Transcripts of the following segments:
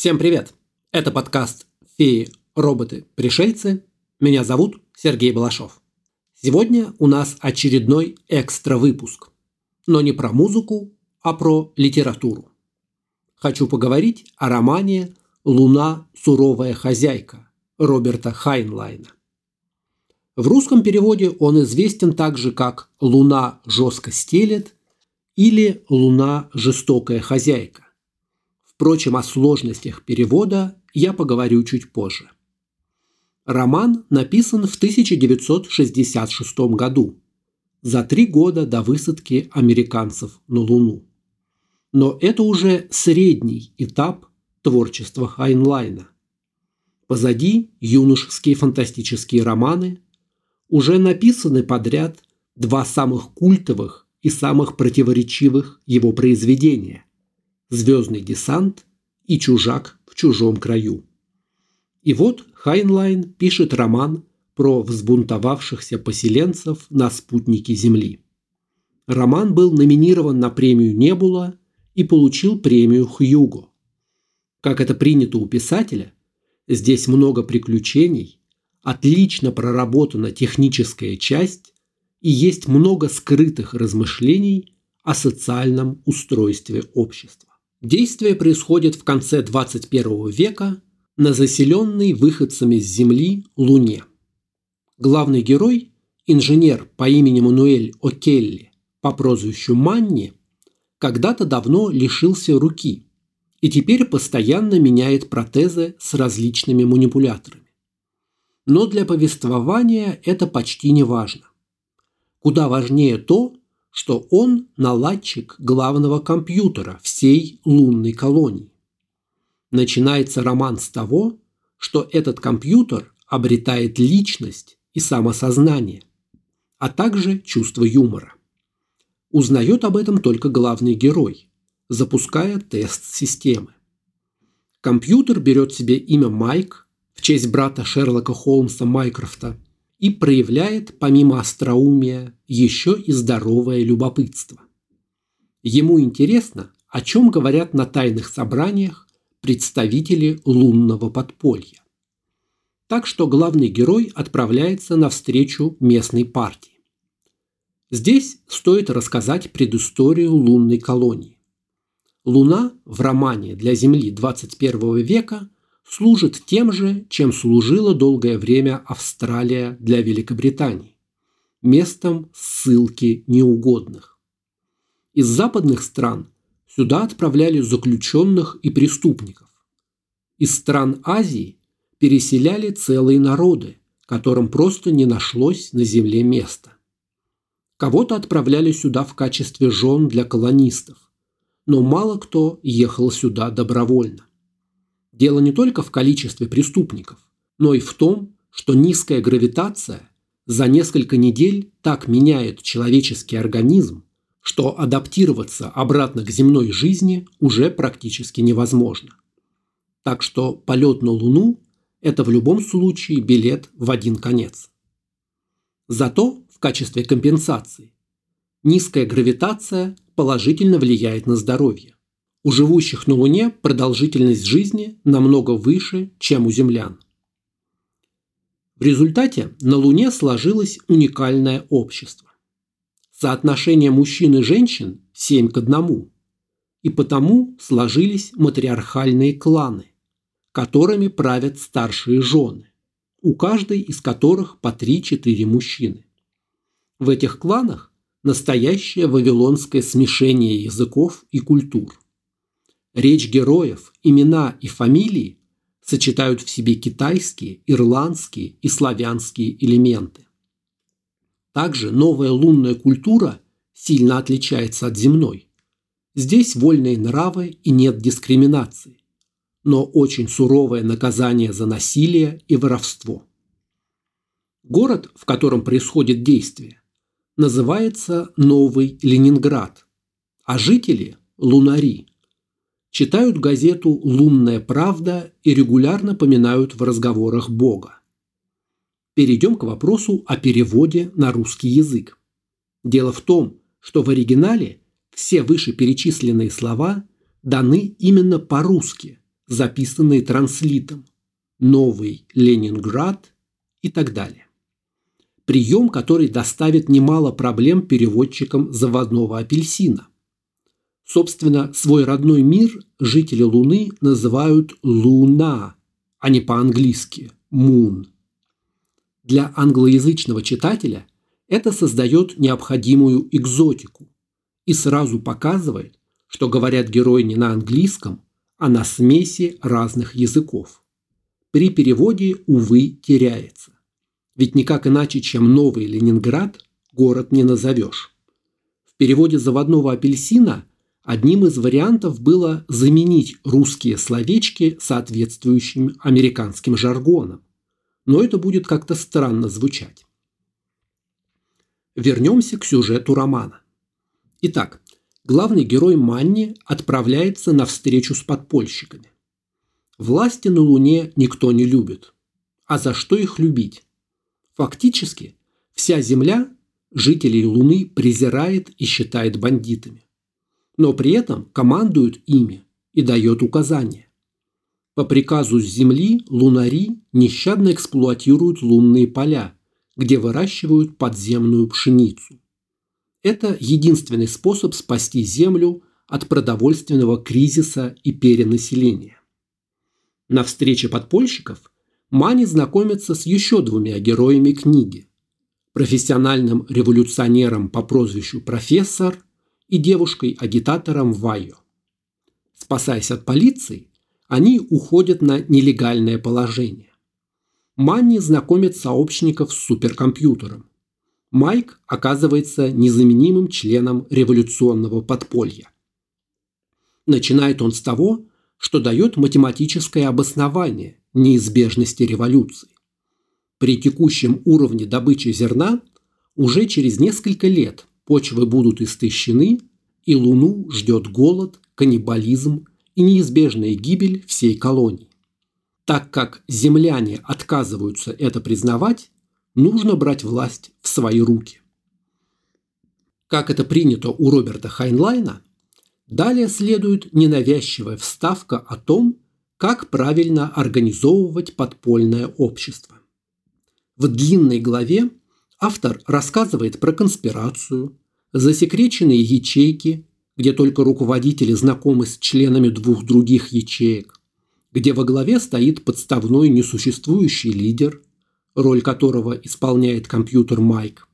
Всем привет! Это подкаст «Феи, роботы, пришельцы». Меня зовут Сергей Балашов. Сегодня у нас очередной экстра-выпуск. Но не про музыку, а про литературу. Хочу поговорить о романе «Луна. Суровая хозяйка» Роберта Хайнлайна. В русском переводе он известен также как «Луна жестко стелет» или «Луна жестокая хозяйка». Впрочем, о сложностях перевода я поговорю чуть позже. Роман написан в 1966 году, за три года до высадки американцев на Луну. Но это уже средний этап творчества Хайнлайна. Позади юношеские фантастические романы, уже написаны подряд два самых культовых и самых противоречивых его произведения «Звездный десант» и «Чужак в чужом краю». И вот Хайнлайн пишет роман про взбунтовавшихся поселенцев на спутнике Земли. Роман был номинирован на премию «Небула» и получил премию «Хьюго». Как это принято у писателя, здесь много приключений, отлично проработана техническая часть и есть много скрытых размышлений о социальном устройстве общества. Действие происходит в конце 21 века на заселенной выходцами с Земли Луне. Главный герой, инженер по имени Мануэль О'Келли по прозвищу Манни, когда-то давно лишился руки и теперь постоянно меняет протезы с различными манипуляторами но для повествования это почти не важно. Куда важнее то, что он наладчик главного компьютера всей лунной колонии. Начинается роман с того, что этот компьютер обретает личность и самосознание, а также чувство юмора. Узнает об этом только главный герой, запуская тест системы. Компьютер берет себе имя Майк в честь брата Шерлока Холмса Майкрофта и проявляет, помимо остроумия, еще и здоровое любопытство. Ему интересно, о чем говорят на тайных собраниях представители лунного подполья. Так что главный герой отправляется навстречу местной партии. Здесь стоит рассказать предысторию лунной колонии. Луна в романе для Земли 21 века – служит тем же, чем служила долгое время Австралия для Великобритании – местом ссылки неугодных. Из западных стран сюда отправляли заключенных и преступников. Из стран Азии переселяли целые народы, которым просто не нашлось на земле места. Кого-то отправляли сюда в качестве жен для колонистов, но мало кто ехал сюда добровольно. Дело не только в количестве преступников, но и в том, что низкая гравитация за несколько недель так меняет человеческий организм, что адаптироваться обратно к земной жизни уже практически невозможно. Так что полет на Луну – это в любом случае билет в один конец. Зато в качестве компенсации низкая гравитация положительно влияет на здоровье. У живущих на Луне продолжительность жизни намного выше, чем у землян. В результате на Луне сложилось уникальное общество. Соотношение мужчин и женщин 7 к 1. И потому сложились матриархальные кланы, которыми правят старшие жены, у каждой из которых по 3-4 мужчины. В этих кланах настоящее вавилонское смешение языков и культур. Речь героев, имена и фамилии сочетают в себе китайские, ирландские и славянские элементы. Также новая лунная культура сильно отличается от земной. Здесь вольные нравы и нет дискриминации, но очень суровое наказание за насилие и воровство. Город, в котором происходит действие, называется Новый Ленинград, а жители – Лунари читают газету «Лунная правда» и регулярно поминают в разговорах Бога. Перейдем к вопросу о переводе на русский язык. Дело в том, что в оригинале все вышеперечисленные слова даны именно по-русски, записанные транслитом, Новый Ленинград и так далее. Прием, который доставит немало проблем переводчикам заводного апельсина. Собственно, свой родной мир жители Луны называют Луна, а не по-английски Moon. Для англоязычного читателя это создает необходимую экзотику и сразу показывает, что говорят герои не на английском, а на смеси разных языков. При переводе, увы, теряется. Ведь никак иначе, чем Новый Ленинград, город не назовешь. В переводе заводного апельсина одним из вариантов было заменить русские словечки соответствующим американским жаргоном. Но это будет как-то странно звучать. Вернемся к сюжету романа. Итак, главный герой Манни отправляется на встречу с подпольщиками. Власти на Луне никто не любит. А за что их любить? Фактически, вся Земля жителей Луны презирает и считает бандитами. Но при этом командует ими и дает указания. По приказу с Земли лунари нещадно эксплуатируют лунные поля, где выращивают подземную пшеницу. Это единственный способ спасти Землю от продовольственного кризиса и перенаселения. На встрече подпольщиков Мани знакомится с еще двумя героями книги – профессиональным революционером по прозвищу «Профессор» и девушкой-агитатором Вайо. Спасаясь от полиции, они уходят на нелегальное положение. Манни знакомит сообщников с суперкомпьютером. Майк оказывается незаменимым членом революционного подполья. Начинает он с того, что дает математическое обоснование неизбежности революции. При текущем уровне добычи зерна уже через несколько лет почвы будут истощены, и Луну ждет голод, каннибализм и неизбежная гибель всей колонии. Так как земляне отказываются это признавать, нужно брать власть в свои руки. Как это принято у Роберта Хайнлайна, далее следует ненавязчивая вставка о том, как правильно организовывать подпольное общество. В длинной главе автор рассказывает про конспирацию, засекреченные ячейки, где только руководители знакомы с членами двух других ячеек, где во главе стоит подставной несуществующий лидер, роль которого исполняет компьютер Майк.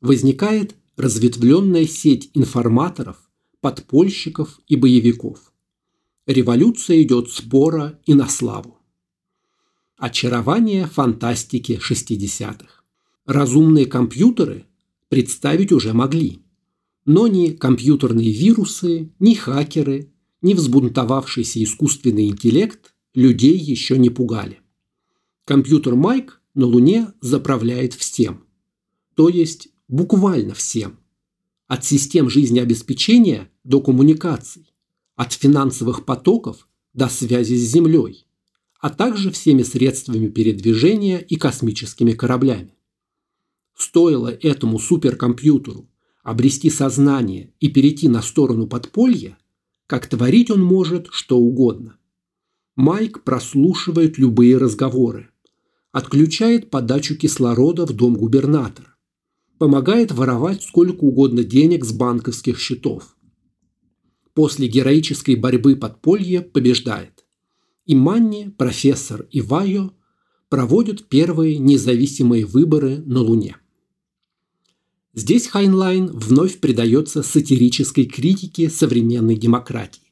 Возникает разветвленная сеть информаторов, подпольщиков и боевиков. Революция идет спора и на славу. Очарование фантастики 60-х. Разумные компьютеры представить уже могли. Но ни компьютерные вирусы, ни хакеры, ни взбунтовавшийся искусственный интеллект людей еще не пугали. Компьютер Майк на Луне заправляет всем. То есть буквально всем. От систем жизнеобеспечения до коммуникаций от финансовых потоков до связи с Землей, а также всеми средствами передвижения и космическими кораблями. Стоило этому суперкомпьютеру обрести сознание и перейти на сторону подполья, как творить он может что угодно. Майк прослушивает любые разговоры, отключает подачу кислорода в дом губернатора, помогает воровать сколько угодно денег с банковских счетов, после героической борьбы подполье побеждает. И Манни, профессор и Вайо проводят первые независимые выборы на Луне. Здесь Хайнлайн вновь предается сатирической критике современной демократии.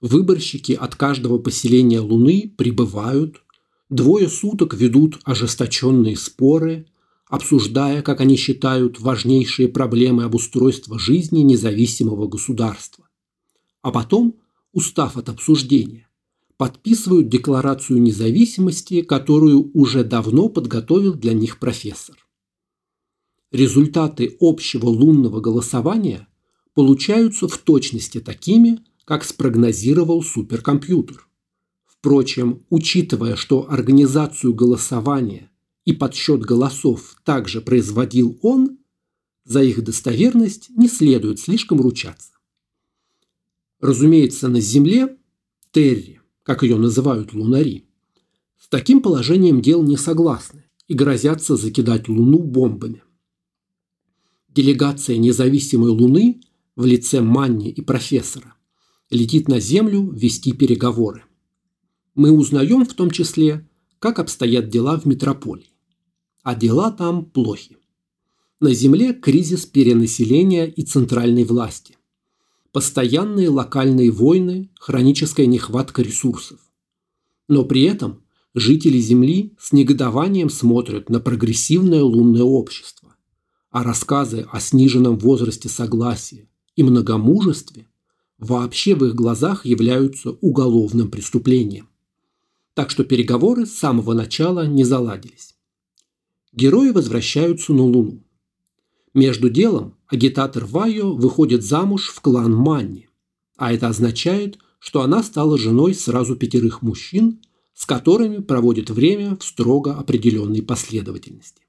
Выборщики от каждого поселения Луны прибывают, двое суток ведут ожесточенные споры, обсуждая, как они считают, важнейшие проблемы обустройства жизни независимого государства а потом, устав от обсуждения, подписывают декларацию независимости, которую уже давно подготовил для них профессор. Результаты общего лунного голосования получаются в точности такими, как спрогнозировал суперкомпьютер. Впрочем, учитывая, что организацию голосования и подсчет голосов также производил он, за их достоверность не следует слишком ручаться. Разумеется, на Земле Терри, как ее называют лунари, с таким положением дел не согласны и грозятся закидать Луну бомбами. Делегация независимой Луны в лице Манни и профессора летит на Землю вести переговоры. Мы узнаем в том числе, как обстоят дела в метрополии. А дела там плохи. На Земле кризис перенаселения и центральной власти. Постоянные локальные войны, хроническая нехватка ресурсов. Но при этом жители Земли с негодованием смотрят на прогрессивное лунное общество, а рассказы о сниженном возрасте согласия и многомужестве вообще в их глазах являются уголовным преступлением. Так что переговоры с самого начала не заладились. Герои возвращаются на Луну. Между делом агитатор Вайо выходит замуж в клан Манни, а это означает, что она стала женой сразу пятерых мужчин, с которыми проводит время в строго определенной последовательности.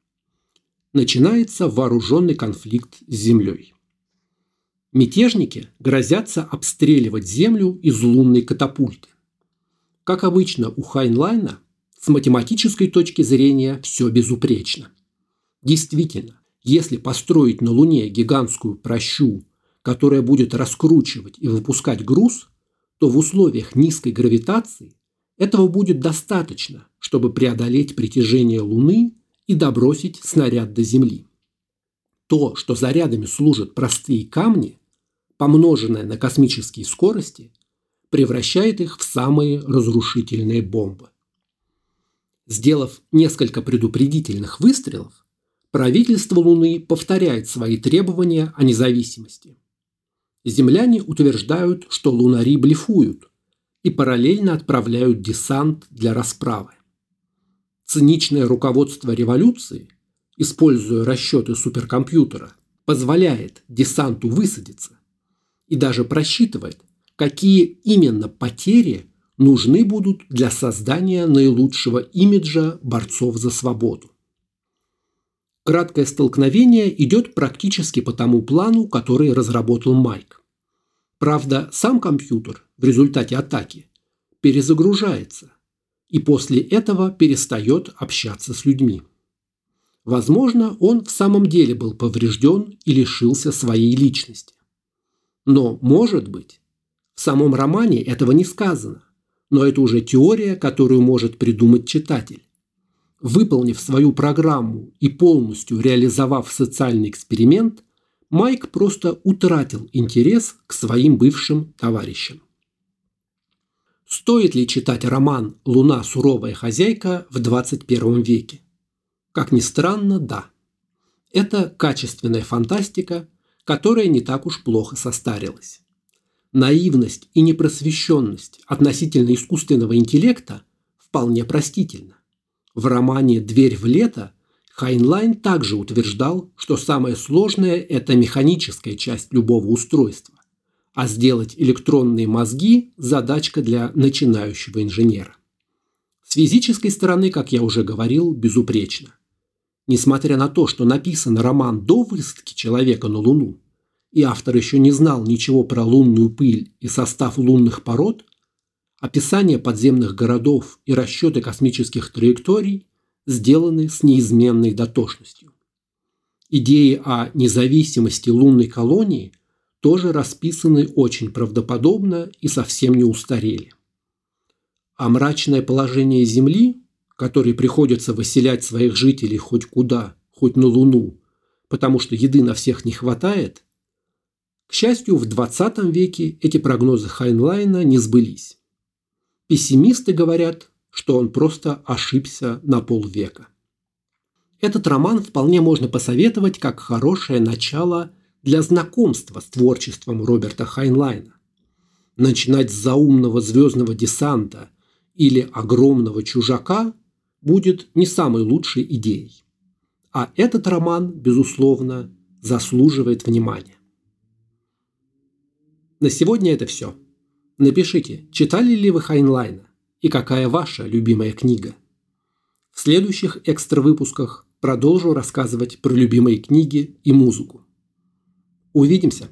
Начинается вооруженный конфликт с землей. Мятежники грозятся обстреливать Землю из лунной катапульты. Как обычно у Хайнлайна, с математической точки зрения все безупречно. Действительно, если построить на Луне гигантскую прощу, которая будет раскручивать и выпускать груз, то в условиях низкой гравитации этого будет достаточно, чтобы преодолеть притяжение Луны и добросить снаряд до Земли. То, что зарядами служат простые камни, помноженное на космические скорости, превращает их в самые разрушительные бомбы. Сделав несколько предупредительных выстрелов, правительство Луны повторяет свои требования о независимости. Земляне утверждают, что лунари блефуют и параллельно отправляют десант для расправы. Циничное руководство революции, используя расчеты суперкомпьютера, позволяет десанту высадиться и даже просчитывает, какие именно потери нужны будут для создания наилучшего имиджа борцов за свободу. Краткое столкновение идет практически по тому плану, который разработал Майк. Правда, сам компьютер в результате атаки перезагружается и после этого перестает общаться с людьми. Возможно, он в самом деле был поврежден и лишился своей личности. Но, может быть, в самом романе этого не сказано, но это уже теория, которую может придумать читатель. Выполнив свою программу и полностью реализовав социальный эксперимент, Майк просто утратил интерес к своим бывшим товарищам. Стоит ли читать роман «Луна. Суровая хозяйка» в 21 веке? Как ни странно, да. Это качественная фантастика – которая не так уж плохо состарилась. Наивность и непросвещенность относительно искусственного интеллекта вполне простительна. В романе «Дверь в лето» Хайнлайн также утверждал, что самое сложное – это механическая часть любого устройства, а сделать электронные мозги – задачка для начинающего инженера. С физической стороны, как я уже говорил, безупречно. Несмотря на то, что написан роман до высадки человека на Луну, и автор еще не знал ничего про лунную пыль и состав лунных пород, описание подземных городов и расчеты космических траекторий сделаны с неизменной дотошностью. Идеи о независимости лунной колонии тоже расписаны очень правдоподобно и совсем не устарели. А мрачное положение Земли которой приходится выселять своих жителей хоть куда, хоть на Луну, потому что еды на всех не хватает, к счастью, в 20 веке эти прогнозы Хайнлайна не сбылись. Пессимисты говорят, что он просто ошибся на полвека. Этот роман вполне можно посоветовать как хорошее начало для знакомства с творчеством Роберта Хайнлайна. Начинать с заумного звездного десанта или огромного чужака будет не самой лучшей идеей. А этот роман, безусловно, заслуживает внимания. На сегодня это все. Напишите, читали ли вы Хайнлайна и какая ваша любимая книга. В следующих экстра выпусках продолжу рассказывать про любимые книги и музыку. Увидимся!